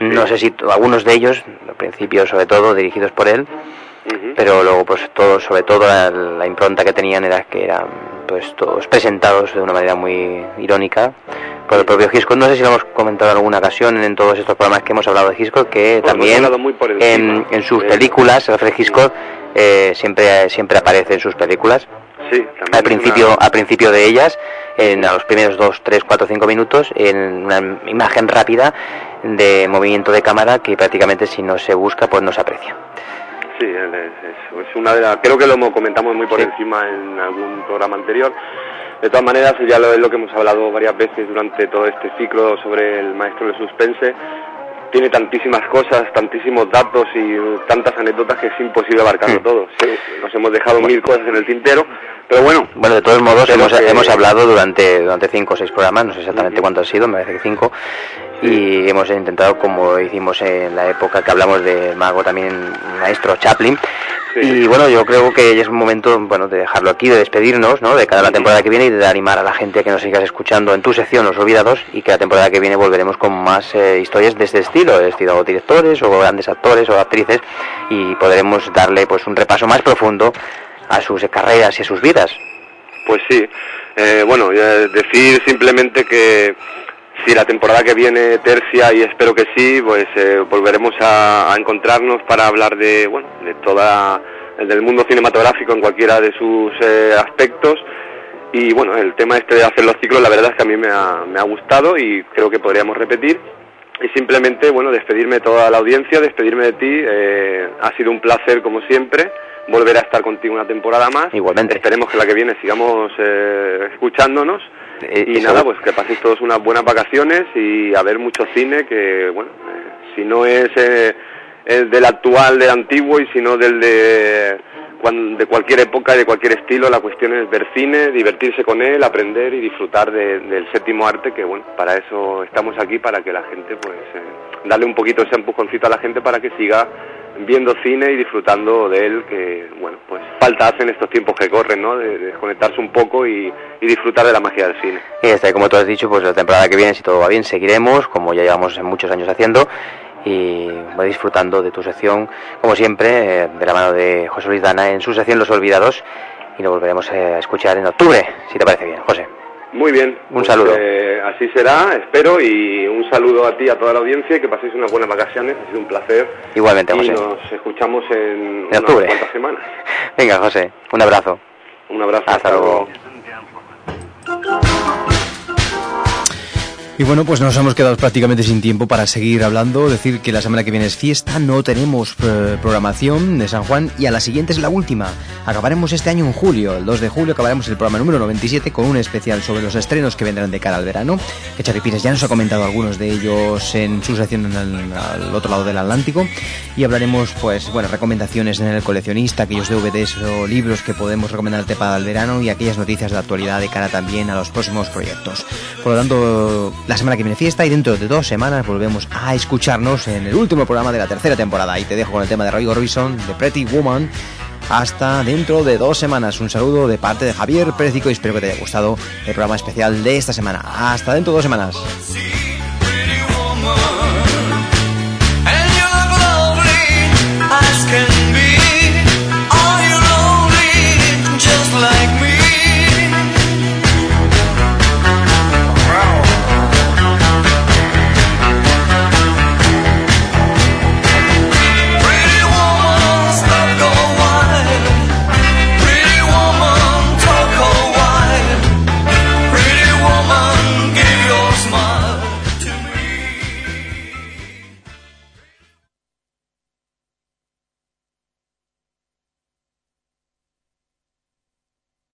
No sé si algunos de ellos al principio sobre todo dirigidos por él Pero luego pues todo sobre todo la, la impronta que tenían era que eran pues todos presentados de una manera muy irónica por el propio Hitchcock. No sé si lo hemos comentado en alguna ocasión en todos estos programas que hemos hablado de Hitchcock que Bueno, también muy por en, en sus películas Alfred Hitchcock eh, siempre siempre aparece en sus películas. Sí, al principio una- al principio de ellas en a los primeros dos tres cuatro cinco minutos en una imagen rápida de movimiento de cámara que prácticamente si no se busca pues no se aprecia Sí, es, es- una de las... Creo que lo hemos- comentamos muy por Sí. encima en algún programa anterior. De todas maneras, ya lo es lo que hemos hablado varias veces durante todo este ciclo sobre el maestro del suspense. Tiene tantísimas cosas, tantísimos datos y tantas anécdotas que es imposible abarcarlo Mm. todo. Sí, nos hemos dejado mil cosas en el tintero, pero bueno, Bueno, de todos modos, hemos, que- hemos hablado durante, durante cinco o seis programas, no sé exactamente cuántos han sido, me parece que cinco, y hemos intentado, como hicimos en la época que hablamos del mago también, maestro Chaplin, Sí. y bueno, yo creo que ya es un momento, bueno, de dejarlo aquí, de despedirnos, ¿no?, de cada la temporada que viene y de animar a la gente a que nos sigas escuchando en tu sección, Los Olvidados, y que la temporada que viene volveremos con más eh, historias de este estilo, de estilo directores o grandes actores o actrices, y podremos darle pues un repaso más profundo a sus carreras y a sus vidas. Pues sí, Eh, bueno, decir simplemente que si la temporada que viene tercia y espero que sí, pues eh, volveremos a, a encontrarnos para hablar de, bueno, de toda del mundo cinematográfico en cualquiera de sus eh, aspectos. Y bueno, el tema este de hacer los ciclos, la verdad es que a mí me ha, me ha gustado y creo que podríamos repetir. Y simplemente, bueno, despedirme de toda la audiencia, despedirme de ti. eh, ha sido un placer, como siempre, volver a estar contigo una temporada más. Igualmente. Esperemos que la que viene sigamos eh, escuchándonos. Eh, y nada, pues que paséis todos unas buenas vacaciones y a ver mucho cine que, bueno, eh, si no es eh, el del actual, del antiguo y si no del de, de cualquier época y de cualquier estilo, la cuestión es ver cine, divertirse con él, aprender y disfrutar de- del séptimo arte, que bueno, para eso estamos aquí, para que la gente, pues, eh, darle un poquito ese empujoncito a la gente para que siga viendo cine y disfrutando de él, que bueno, pues falta hace en estos tiempos que corren, ¿no? De, de desconectarse un poco y, disfrutar de la magia del cine. Y está, como tú has dicho, pues la temporada que viene, si todo va bien, seguiremos, como ya llevamos muchos años haciendo, y disfrutando de tu sección, como siempre, eh, de la mano de José Luis Dana en su sección Los Olvidados, y lo volveremos a escuchar en octubre, si te parece bien, José. Muy bien. Un saludo. eh, así será, espero, y un saludo a ti, a toda la audiencia, y que paséis unas buenas vacaciones, ha sido un placer. Igualmente, y José. nos escuchamos en, En unas octubre. cuantas semanas. Venga, José, un abrazo. Un abrazo. Hasta luego. Y bueno, pues nos hemos quedado prácticamente sin tiempo para seguir hablando. Decir que la semana que viene es fiesta, no tenemos eh, programación de San Juan y a la siguiente es la última. Acabaremos este año en julio, el 2 de julio acabaremos el programa número 97 con un especial sobre los estrenos que vendrán de cara al verano. Que Xavi Pires ya nos ha comentado algunos de ellos en su sección en el- al otro lado del Atlántico y hablaremos pues bueno, recomendaciones en el coleccionista, aquellos DVDs o libros que podemos recomendarte para el verano y aquellas noticias de actualidad de cara también a los próximos proyectos. Por lo tanto, la semana que viene fiesta y dentro de dos semanas volvemos a escucharnos en el último programa de la tercera temporada. Y te dejo con el tema de Roy Orbison, de Pretty Woman. Hasta dentro de dos semanas. Un saludo de parte de Javier Pérez y espero que te haya gustado el programa especial de esta semana. Hasta dentro de dos semanas.